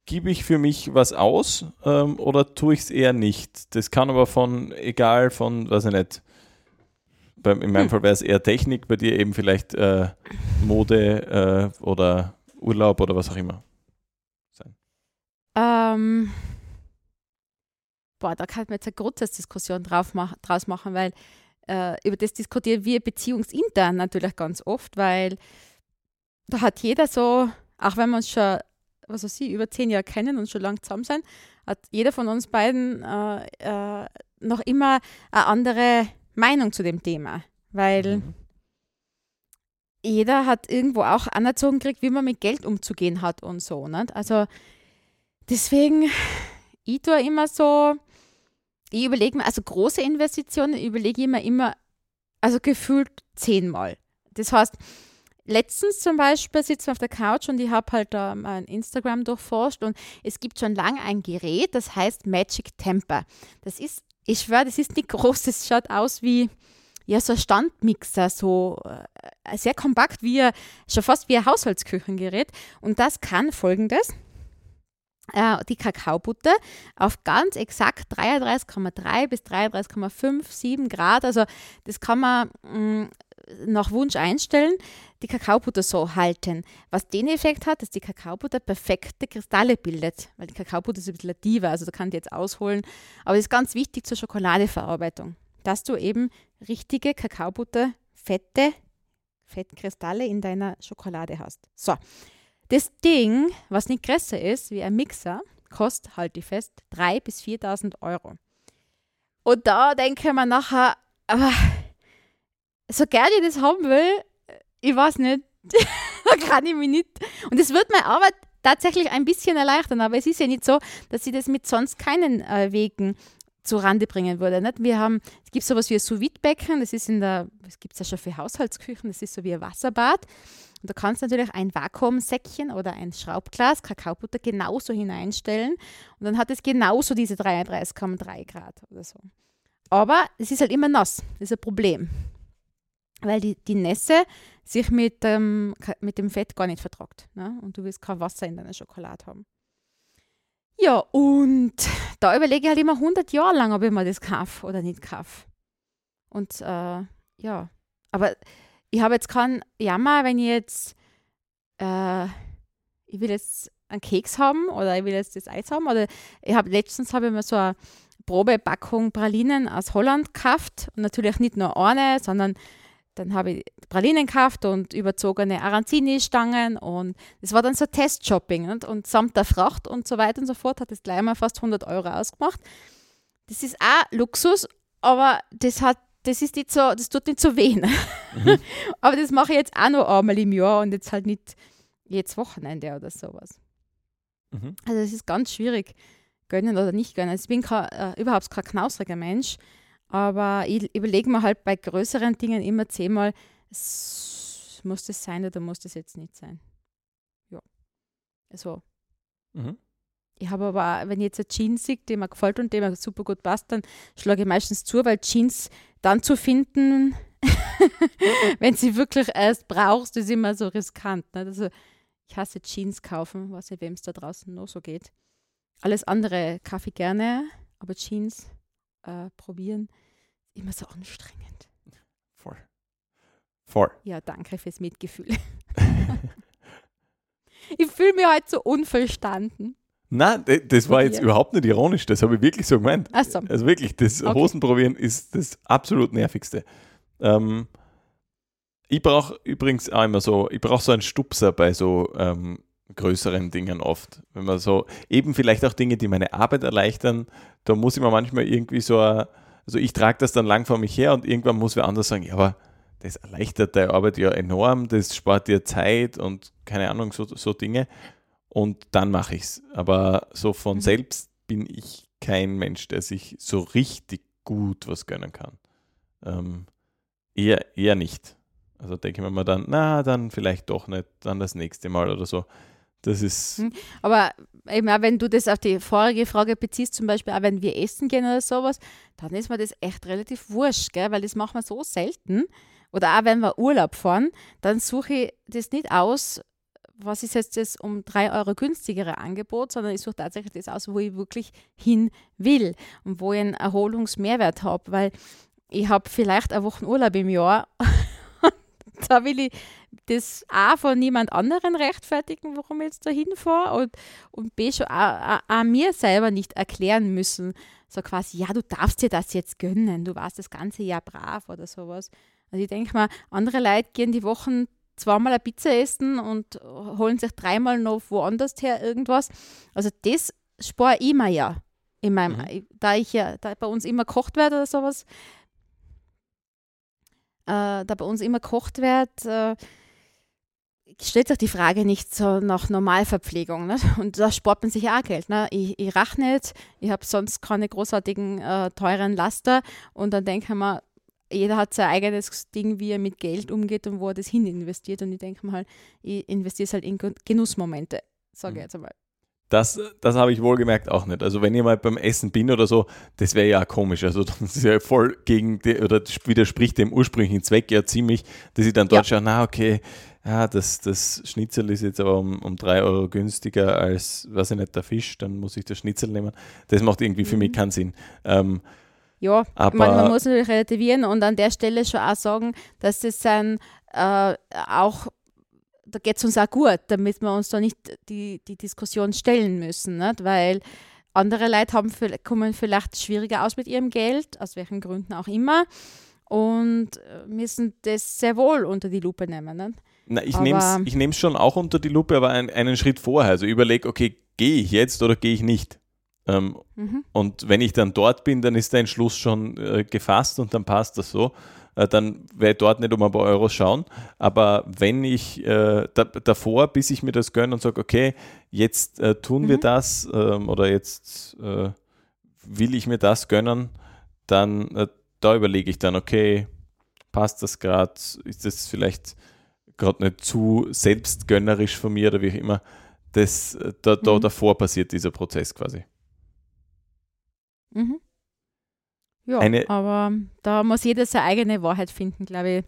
gebe ich für mich was aus ähm, oder tue ich es eher nicht? Das kann aber von, egal von, weiß ich nicht, beim, in meinem hm. Fall wäre es eher Technik, bei dir eben vielleicht äh, Mode äh, oder Urlaub oder was auch immer sein. Ähm, boah, da kann man jetzt eine Grundsatzdiskussion drauf mach, draus machen, weil äh, über das diskutieren wir beziehungsintern natürlich ganz oft, weil da hat jeder so, auch wenn wir uns schon, was weiß ich, über zehn Jahre kennen und schon lange zusammen sind, hat jeder von uns beiden äh, äh, noch immer eine andere Meinung zu dem Thema, weil mhm. jeder hat irgendwo auch anerzogen gekriegt, wie man mit Geld umzugehen hat und so. Nicht? Also deswegen, ich tue immer so, ich überlege mir, also große Investitionen überlege ich mir immer, also gefühlt zehnmal. Das heißt, letztens zum Beispiel sitzen wir auf der Couch und ich habe halt da mein Instagram durchforscht und es gibt schon lange ein Gerät, das heißt Magic Temper. Das ist, ich schwöre, das ist nicht groß, das schaut aus wie ja, so ein Standmixer, so äh, sehr kompakt, wie schon fast wie ein Haushaltsküchengerät. Und das kann folgendes die Kakaobutter auf ganz exakt 33,3 bis 33,57 Grad. Also das kann man mh, mm, nach Wunsch einstellen, die Kakaobutter so halten. Was den Effekt hat, dass die Kakaobutter perfekte Kristalle bildet, weil die Kakaobutter ist ein bisschen tiefer, also da kann die jetzt ausholen. Aber das ist ganz wichtig zur Schokoladeverarbeitung, dass du eben richtige Kakaobutter, fette Fettkristalle in deiner Schokolade hast. So, das Ding, was nicht größer ist wie ein Mixer, kostet, halte ich fest, 3.000 bis 4.000 Euro. Und da denke ich mir nachher, aber so gerne ich das haben will, ich weiß nicht, da kann ich mich nicht. Und es wird meine Arbeit tatsächlich ein bisschen erleichtern, aber es ist ja nicht so, dass ich das mit sonst keinen äh, Wegen zu Rande bringen würde. Nicht? Wir haben, es gibt sowas wie ein sous becken das ist in der, das gibt es ja schon für Haushaltsküchen, das ist so wie ein Wasserbad. Und da kannst du natürlich ein Vakuumsäckchen oder ein Schraubglas Kakaobutter genauso hineinstellen und dann hat es genauso diese 33,3 Grad oder so. Aber es ist halt immer nass, das ist ein Problem. Weil die, die Nässe sich mit, ähm, mit dem Fett gar nicht vertragt. Ne? Und du willst kein Wasser in deiner Schokolade haben. Ja, und da überlege ich halt immer 100 Jahre lang, ob ich mir das kaufe oder nicht kaufe. Und äh, ja, aber ich habe jetzt keinen Jammer, wenn ich jetzt, äh, ich will jetzt einen Keks haben oder ich will jetzt das Eis haben. Oder ich habe letztens habe ich mir so eine Probepackung Pralinen aus Holland gekauft. Und natürlich nicht nur eine, sondern dann habe ich Pralinen gekauft und überzogene Aranzini-Stangen und es war dann so Testshopping. Und, und samt der Fracht und so weiter und so fort hat es gleich mal fast 100 Euro ausgemacht. Das ist auch Luxus, aber das hat das ist nicht so, das tut nicht so weh. Ne? Mhm. aber das mache ich jetzt auch noch einmal im Jahr und jetzt halt nicht jedes Wochenende oder sowas. Mhm. Also es ist ganz schwierig, gönnen oder nicht gönnen. Ich bin kein, äh, überhaupt kein knausriger Mensch. Aber ich überlege mir halt bei größeren Dingen immer zehnmal, muss das sein oder muss das jetzt nicht sein? Ja. Also. Mhm. Ich habe aber, wenn ich jetzt eine Jeans sehe, die mir gefällt und die mir super gut passt, dann schlage ich meistens zu, weil Jeans dann zu finden, wenn sie wirklich erst brauchst, ist immer so riskant. Ne? Also ich hasse Jeans kaufen, weiß nicht, wem es da draußen noch so geht. Alles andere kaufe ich gerne, aber Jeans äh, probieren immer so anstrengend. Voll. Voll. Ja, danke fürs Mitgefühl. ich fühle mich halt so unverstanden. Nein, das war jetzt überhaupt nicht ironisch, das habe ich wirklich so gemeint. Ach so. Also wirklich, das okay. Hosenprobieren ist das absolut nervigste. Ähm, ich brauche übrigens auch immer so, ich brauche so einen Stupser bei so ähm, größeren Dingen oft. Wenn man so, eben vielleicht auch Dinge, die meine Arbeit erleichtern, da muss ich mir manchmal irgendwie so also ich trage das dann lang vor mich her und irgendwann muss wer anders sagen, ja, aber das erleichtert deine Arbeit ja enorm, das spart dir Zeit und keine Ahnung, so, so Dinge. Und dann mache ich es. Aber so von mhm. selbst bin ich kein Mensch, der sich so richtig gut was gönnen kann. Ähm, eher, eher nicht. Also denke ich mir dann, na, dann vielleicht doch nicht, dann das nächste Mal oder so. Das ist. Hm. Aber eben auch wenn du das auf die vorige Frage beziehst, zum Beispiel auch wenn wir essen gehen oder sowas, dann ist mir das echt relativ wurscht, gell? weil das machen wir so selten. Oder auch wenn wir Urlaub fahren, dann suche ich das nicht aus, was ist jetzt das um drei Euro günstigere Angebot, sondern ich suche tatsächlich das aus, wo ich wirklich hin will und wo ich einen Erholungsmehrwert habe, weil ich habe vielleicht eine Woche Urlaub im Jahr. da will ich das A von niemand anderen rechtfertigen, warum ich jetzt da hinfahre und, und B schon auch, mir selber nicht erklären müssen, so quasi, ja, du darfst dir das jetzt gönnen, du warst das ganze Jahr brav oder sowas. Also ich denke mal, andere Leute gehen die Wochen zweimal eine Pizza essen und holen sich dreimal noch woanders her irgendwas. Also das spare ich mir ja. In meinem, mhm. Da ich ja, da bei uns immer kocht wird oder sowas, äh, da bei uns immer kocht wird, äh, stellt sich die Frage nicht so nach Normalverpflegung. Ne? Und da spart man sich auch Geld. Ne? Ich, ich rache nicht, ich habe sonst keine großartigen äh, teuren Laster und dann denke ich mir, jeder hat sein eigenes Ding, wie er mit Geld umgeht und wo er das hin investiert. Und ich denke mal, ich investiere es halt in Genussmomente, sage ich mhm. jetzt einmal. Das, das habe ich wohlgemerkt auch nicht. Also wenn ich mal beim Essen bin oder so, das wäre ja komisch. Also das ist ja voll gegen die, oder widerspricht dem ursprünglichen Zweck ja ziemlich, dass ich dann dort ja. schaue, na okay, ja, das, das Schnitzel ist jetzt aber um, um drei Euro günstiger als, weiß ich nicht, der Fisch, dann muss ich das Schnitzel nehmen. Das macht irgendwie für mhm. mich keinen Sinn. Ähm, ja, aber man, man, muss natürlich relativieren und an der Stelle schon auch sagen, dass das dann äh, auch, da geht es uns auch gut, damit wir uns da nicht die, die Diskussion stellen müssen, nicht? weil andere Leute haben, kommen vielleicht schwieriger aus mit ihrem Geld, aus welchen Gründen auch immer, und müssen das sehr wohl unter die Lupe nehmen. Nicht? Na, ich nehme es schon auch unter die Lupe, aber ein, einen Schritt vorher. Also überlege, okay, gehe ich jetzt oder gehe ich nicht? Ähm, mhm. Und wenn ich dann dort bin, dann ist der Entschluss schon äh, gefasst und dann passt das so. Äh, dann werde ich dort nicht um ein paar Euros schauen. Aber wenn ich äh, da, davor, bis ich mir das gönne und sage, okay, jetzt äh, tun mhm. wir das ähm, oder jetzt äh, will ich mir das gönnen, dann äh, da überlege ich dann, okay, passt das gerade? Ist das vielleicht gerade nicht zu selbstgönnerisch von mir oder wie auch immer? Das, da, da mhm. davor passiert dieser Prozess quasi. Mhm. Ja, Eine, aber da muss jeder seine eigene Wahrheit finden, glaube ich.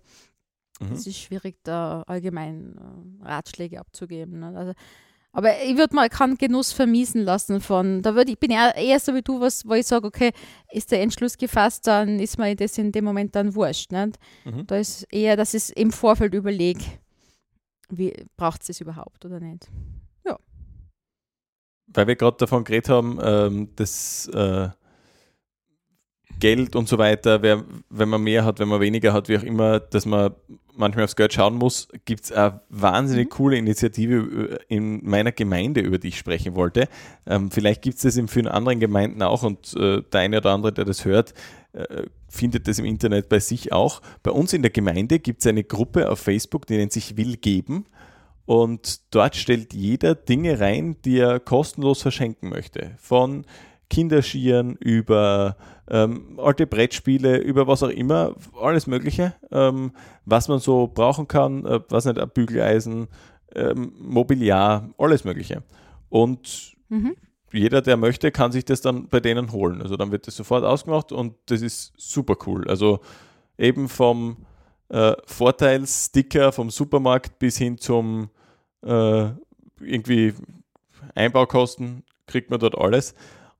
Mhm. Es ist schwierig, da allgemein äh, Ratschläge abzugeben. Ne? Also, aber ich würde mal keinen Genuss vermiesen lassen von, da würde ich bin eher, eher so wie du, was, wo ich sage, okay, ist der Entschluss gefasst, dann ist mir das in dem Moment dann wurscht. Nicht? Mhm. Da ist eher, dass ich im Vorfeld überlege, wie braucht es das überhaupt oder nicht. Ja. Weil wir gerade davon geredet haben, ähm, dass äh, Geld und so weiter, wer, wenn man mehr hat, wenn man weniger hat, wie auch immer, dass man manchmal aufs Geld schauen muss, gibt es eine wahnsinnig mhm. coole Initiative in meiner Gemeinde, über die ich sprechen wollte. Ähm, vielleicht gibt es das in vielen anderen Gemeinden auch und äh, der eine oder andere, der das hört, äh, findet das im Internet bei sich auch. Bei uns in der Gemeinde gibt es eine Gruppe auf Facebook, die nennt sich Will geben. Und dort stellt jeder Dinge rein, die er kostenlos verschenken möchte. Von Kinderschieren, über ähm, alte Brettspiele, über was auch immer, alles Mögliche, ähm, was man so brauchen kann, äh, was nicht, ein Bügeleisen, ähm, Mobiliar, alles Mögliche. Und mhm. jeder, der möchte, kann sich das dann bei denen holen. Also dann wird das sofort ausgemacht und das ist super cool. Also eben vom äh, Vorteilssticker vom Supermarkt bis hin zum äh, irgendwie Einbaukosten kriegt man dort alles.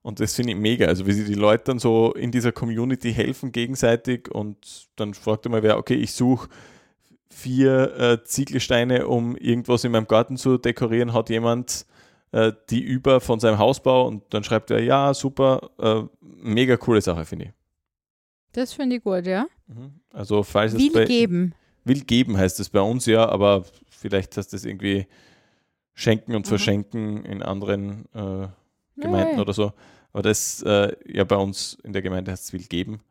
Und das finde ich mega. Also, wie sie die Leute dann so in dieser Community helfen gegenseitig und dann fragt mal wer, okay, ich suche vier äh, Ziegelsteine, um irgendwas in meinem Garten zu dekorieren, hat jemand äh, die über von seinem Hausbau und dann schreibt er, ja, super, äh, mega coole Sache, finde ich. Das finde ich gut, ja. Mhm. Also, falls will es bei, geben. Will geben heißt es bei uns ja, aber vielleicht heißt das irgendwie schenken und mhm. verschenken in anderen äh, Gemeinden nee. oder so. Aber das äh, ja bei uns in der Gemeinde heißt es will geben.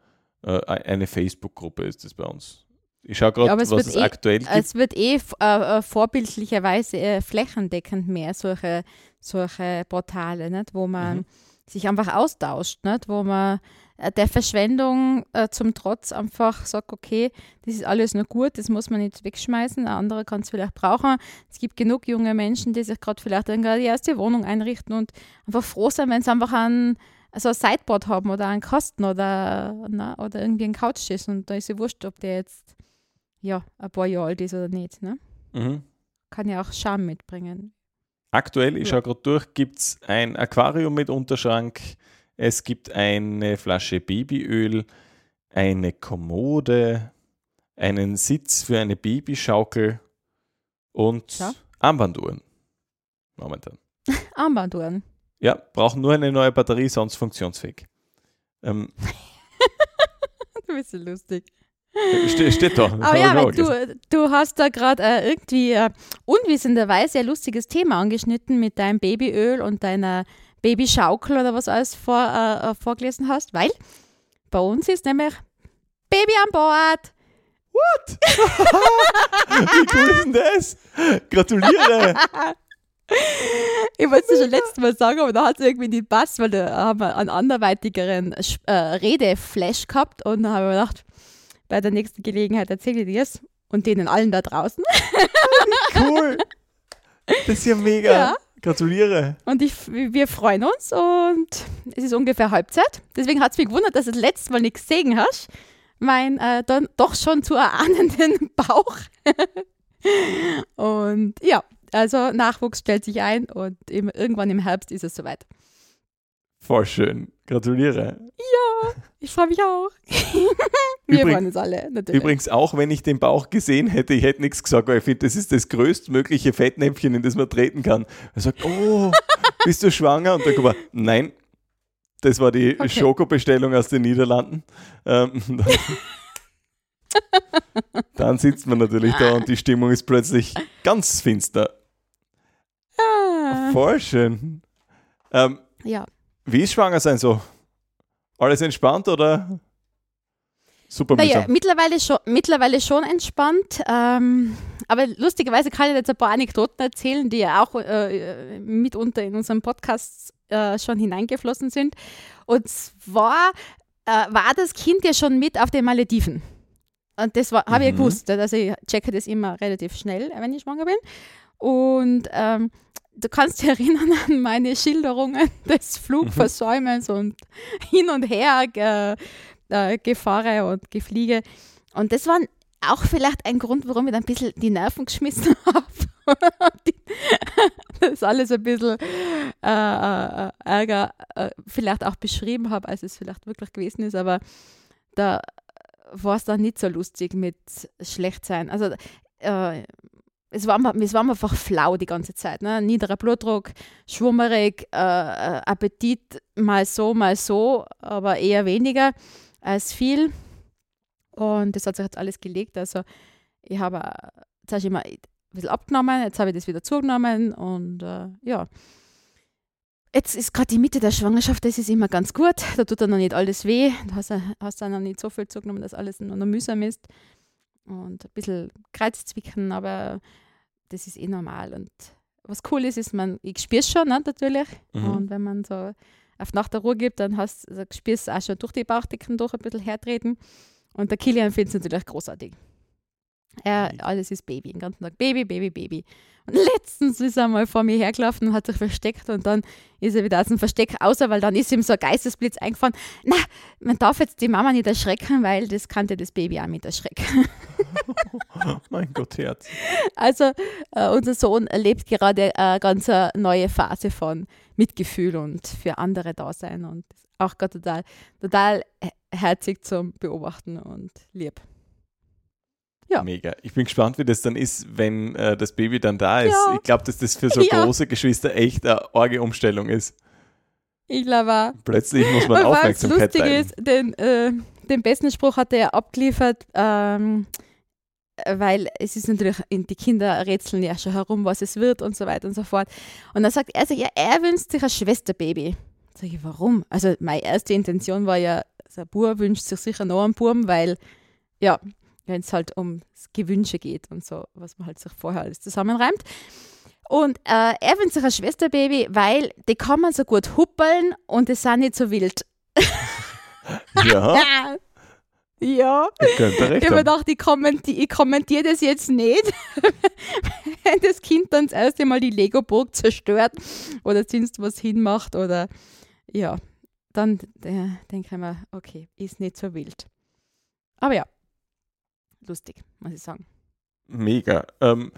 Äh, eine Facebook-Gruppe ist das bei uns. Ich schaue gerade, was es eh, aktuell gibt. Es wird eh äh, äh, vorbildlicherweise äh, flächendeckend mehr solche, solche Portale, nicht? wo man mhm. Sich einfach austauscht, nicht? wo man äh, der Verschwendung äh, zum Trotz einfach sagt, okay, das ist alles nur gut, das muss man nicht wegschmeißen, ein anderer kann es vielleicht brauchen. Es gibt genug junge Menschen, die sich gerade vielleicht die erste Wohnung einrichten und einfach froh sein, wenn sie einfach ein, also ein Sideboard haben oder einen Kasten oder, na, oder irgendwie einen Couchtisch und da ist es wurscht, ob der jetzt ja, ein paar Jahre alt ist oder nicht. Ne? Mhm. Kann ja auch Charme mitbringen. Aktuell, ich schaue gerade durch, gibt es ein Aquarium mit Unterschrank, es gibt eine Flasche Babyöl, eine Kommode, einen Sitz für eine Babyschaukel und Ja. Armbanduhren. Momentan. Armbanduhren. Ja, brauchen nur eine neue Batterie, sonst funktionsfähig. Ähm, Du bist so lustig. Ste steht da. Aber ja, weil du, du hast da gerade äh, irgendwie äh, unwissenderweise ein lustiges Thema angeschnitten mit deinem Babyöl und deiner Babyschaukel oder was alles vor, äh, äh, vorgelesen hast, weil bei uns ist nämlich Baby an Bord. Wie cool ist denn das? Gratuliere! Ich wollte es schon letztes Mal sagen, aber da hat es irgendwie nicht passt, weil da haben wir einen anderweitigeren äh, Redeflash gehabt und dann habe ich mir gedacht, bei der nächsten Gelegenheit erzähle ich dir es und denen allen da draußen. Cool! Das ist ja mega. Ja. Gratuliere. Und ich, wir freuen uns und es ist ungefähr Halbzeit. Deswegen hat es mich gewundert, dass du das letzte Mal nicht gesehen hast. Mein äh, dann doch schon zu erahnenden Bauch. und ja, also Nachwuchs stellt sich ein und im, irgendwann im Herbst ist es soweit. Voll schön. Gratuliere. Ich freue mich auch. wir Übrig- freuen uns alle, natürlich. Übrigens, auch wenn ich den Bauch gesehen hätte, ich hätte nichts gesagt, weil ich finde, das ist das größtmögliche Fettnäpfchen, in das man treten kann. Er sagt, oh, bist du schwanger? Und dann kommt er, nein, das war die Okay. Schokobestellung aus den Niederlanden. Ähm, dann, dann sitzt man natürlich da und die Stimmung ist plötzlich ganz finster. Ah, Voll schön. Ähm, ja. Wie ist schwanger sein so? Alles entspannt oder super Naja, mittlerweile schon, mittlerweile schon entspannt. Ähm, aber lustigerweise kann ich jetzt ein paar Anekdoten erzählen, die ja auch äh, mitunter in unserem Podcast äh, schon hineingeflossen sind. Und zwar äh, war das Kind ja schon mit auf den Malediven. Und das habe ich ja Mhm. gewusst. Also ich checke das immer relativ schnell, wenn ich schwanger bin. Und ähm, du kannst dich erinnern an meine Schilderungen des Flugversäumens und hin und her ge, äh, Gefahre und Gefliege. Und das war auch vielleicht ein Grund, warum ich dann ein bisschen die Nerven geschmissen habe. Das alles ein bisschen äh, äh, Ärger äh, vielleicht auch beschrieben habe, als es vielleicht wirklich gewesen ist. Aber da war es dann nicht so lustig mit schlecht sein. Also äh, es war, es war einfach flau die ganze Zeit. Ne? Niederer Blutdruck, schwummerig, äh, äh, Appetit mal so, mal so, aber eher weniger als viel. Und das hat sich jetzt alles gelegt. Also ich habe äh, zuerst immer ein bisschen abgenommen, jetzt habe ich das wieder zugenommen und äh, ja. Jetzt ist gerade die Mitte der Schwangerschaft, das ist immer ganz gut. Da tut dann noch nicht alles weh. Du hast, hast dann noch nicht so viel zugenommen, dass alles nur noch mühsam ist. Und ein bisschen Kreizzwicken, aber das ist eh normal. Und was cool ist, ist, man, ich spüre es schon, ne, natürlich. Mhm. Und wenn man so auf Nacht der Ruhe gibt, dann hast also spürst du auch schon durch die Bauchdecken durch ein bisschen hertreten. Und der Kilian findet es natürlich großartig. Er, alles ist Baby, den ganzen Tag Baby, Baby, Baby. Und letztens ist er mal vor mir hergelaufen und hat sich versteckt und dann ist er wieder aus dem Versteck außer, weil dann ist ihm so ein Geistesblitz eingefahren. Na, man darf jetzt die Mama nicht erschrecken, weil das kannte das Baby auch mit erschrecken. mein Gott, Herz. Also äh, unser Sohn erlebt gerade eine ganz äh, neue Phase von Mitgefühl und für andere da sein und auch gerade total, total he- herzig zum Beobachten und lieb. Ja. Mega. Ich bin gespannt, wie das dann ist, wenn äh, das Baby dann da ist. Ja. Ich glaube, dass das für so Ja. große Geschwister echt eine arge Umstellung ist. Ich glaube. Plötzlich muss man Und was Aufmerksamkeit lustig teilen. ist, den, äh, den besten Spruch hat er abgeliefert, ähm, weil es ist natürlich, die Kinder rätseln ja schon herum, was es wird und so weiter und so fort. Und dann sagt er, so, ja, er wünscht sich ein Schwesterbaby. Sag ich, warum? Also meine erste Intention war ja, also ein Bub wünscht sich sicher noch einen Buben, weil, ja, wenn es halt um Gewünsche geht und so, was man halt sich vorher alles zusammenreimt. Und äh, er wünscht sich ein Schwesterbaby, weil die kann man so gut huppeln und die sind nicht so wild. Ja, ja. Ich habe gedacht, ich kommentiere ich kommentier das jetzt nicht, wenn das Kind dann das erste Mal die Lego-Burg zerstört oder sonst was hinmacht oder ja, dann äh, denke ich mir, okay, ist nicht so wild. Aber ja, lustig, muss ich sagen. Mega. Ähm,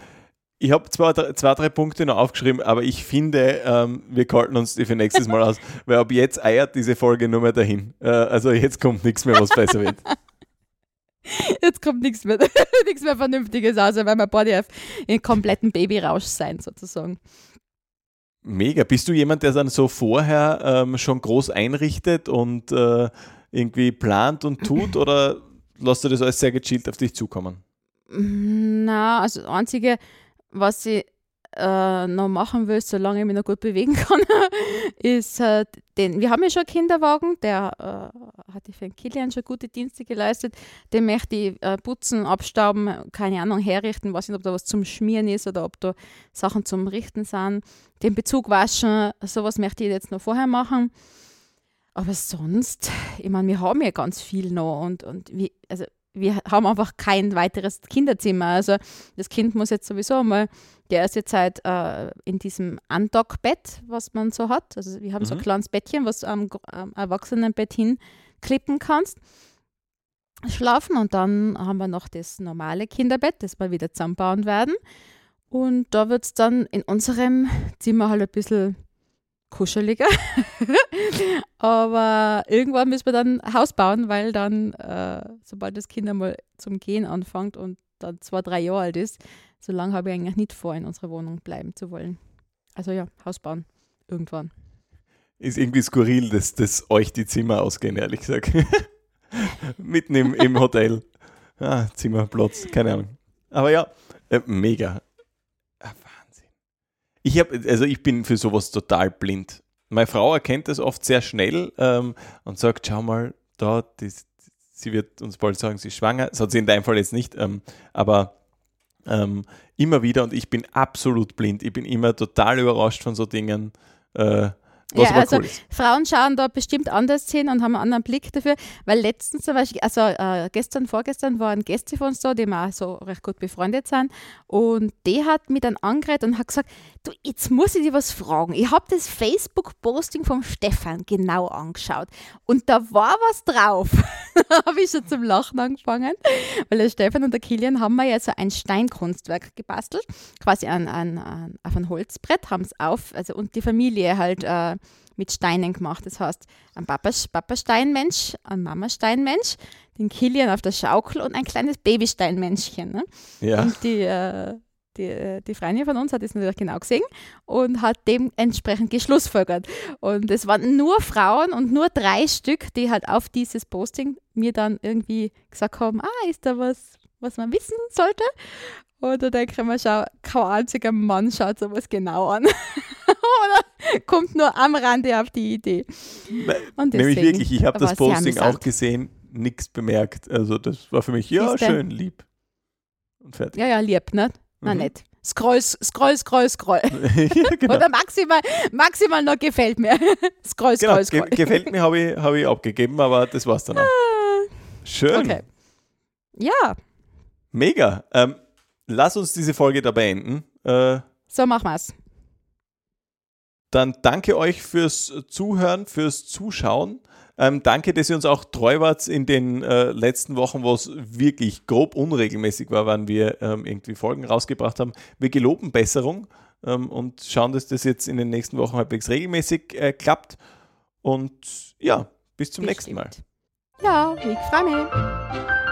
ich habe zwei, drei- zwei, drei Punkte noch aufgeschrieben, aber ich finde, ähm, wir kalten uns die für nächstes Mal aus, weil ab jetzt eiert diese Folge nur mehr dahin. Äh, also jetzt kommt nichts mehr, was besser wird. Jetzt kommt nichts mehr, nichts mehr Vernünftiges aus, weil wir beide auf in kompletten Babyrausch sein, sozusagen. Mega. Bist du jemand, der dann so vorher ähm, schon groß einrichtet und äh, irgendwie plant und tut oder lässt du das alles sehr gechillt auf dich zukommen? Na, also das Einzige, was ich äh, noch machen will, solange ich mich noch gut bewegen kann, ist äh, den, wir haben ja schon einen Kinderwagen, der äh, hat für den Kilian schon gute Dienste geleistet. Den möchte ich äh, putzen, abstauben, keine Ahnung, herrichten, weiß nicht, ob da was zum Schmieren ist oder ob da Sachen zum Richten sind. Den Bezug waschen, sowas möchte ich jetzt noch vorher machen. Aber sonst, ich meine, wir haben ja ganz viel noch und, und wie, also wir haben einfach kein weiteres Kinderzimmer. Also das Kind muss jetzt sowieso mal, der ist jetzt halt äh, in diesem Andock-Bett, was man so hat. Also wir haben so ein Mhm. kleines Bettchen, was du am, am Erwachsenenbett hinklippen kannst. Schlafen und dann haben wir noch das normale Kinderbett, das wir wieder zusammenbauen werden. Und da wird es dann in unserem Zimmer halt ein bisschen kuscheliger. Aber irgendwann müssen wir dann ein Haus bauen, weil dann, äh, sobald das Kind einmal zum Gehen anfängt und dann zwei, drei Jahre alt ist, so lange habe ich eigentlich nicht vor, in unserer Wohnung bleiben zu wollen. Also ja, Haus bauen. Irgendwann. Ist irgendwie skurril, dass, dass euch die Zimmer ausgehen, ehrlich gesagt. Mitten im, im Hotel. Ah, Zimmerplatz, keine Ahnung. Aber ja, äh, mega. Ich habe, also ich bin für sowas total blind. Meine Frau erkennt das oft sehr schnell ähm, und sagt, schau mal, da, das, sie wird uns bald sagen, sie ist schwanger. Das hat sie in deinem Fall jetzt nicht, ähm, aber ähm, immer wieder und ich bin absolut blind. Ich bin immer total überrascht von so Dingen. Äh, was Ja, also cool. Frauen schauen da bestimmt anders hin und haben einen anderen Blick dafür, weil letztens zum Beispiel, also äh, gestern, vorgestern waren Gäste von uns da, die wir auch so recht gut befreundet sind und die hat mich dann angeredet und hat gesagt, du, jetzt muss ich dir was fragen. Ich habe das Facebook-Posting vom Stefan genau angeschaut und da war was drauf. da habe ich schon zum Lachen angefangen, weil der Stefan und der Kilian haben mir ja so ein Steinkunstwerk gebastelt, quasi an, an, an, auf ein Holzbrett, haben es auf, also und die Familie halt äh, mit Steinen gemacht. Das heißt, ein Papa, Papa Steinmensch, ein Mama Steinmensch, den Kilian auf der Schaukel und ein kleines Babysteinmenschchen. Ne? Ja. Und die, äh, die, äh, die Freundin von uns hat das natürlich genau gesehen und hat dementsprechend geschlussfolgert. Und es waren nur Frauen und nur drei Stück, die halt auf dieses Posting mir dann irgendwie gesagt haben, ah, ist da was, was man wissen sollte? Und da denke ich mir, schau, kein einziger Mann schaut sowas genau an. Oder kommt nur am Rande auf die Idee. Nämlich wirklich, ich habe das es Posting auch gesehen, nichts bemerkt. Also das war für mich, ja, Siehste? schön, lieb. Und fertig. Ja, ja, lieb, ne? Na, Mhm. nicht. Scroll, scroll, scroll, scroll. ja, genau. Oder maximal, maximal noch gefällt mir. scroll, genau. scroll, scroll. Ge gefällt mir, habe ich, hab ich abgegeben, aber das war's dann auch. Schön. Ah, Okay. Ja, Mega. Ähm, lass uns diese Folge da beenden. Äh, so machen wir's. Dann danke euch fürs Zuhören, fürs Zuschauen. Ähm, danke, dass ihr uns auch treu wart in den äh, letzten Wochen, wo es wirklich grob unregelmäßig war, wann wir ähm, irgendwie Folgen rausgebracht haben. Wir geloben Besserung ähm, und schauen, dass das jetzt in den nächsten Wochen halbwegs regelmäßig äh, klappt. Und ja, bis zum nächsten Mal. Bestimmt. Ja, ich freue mich.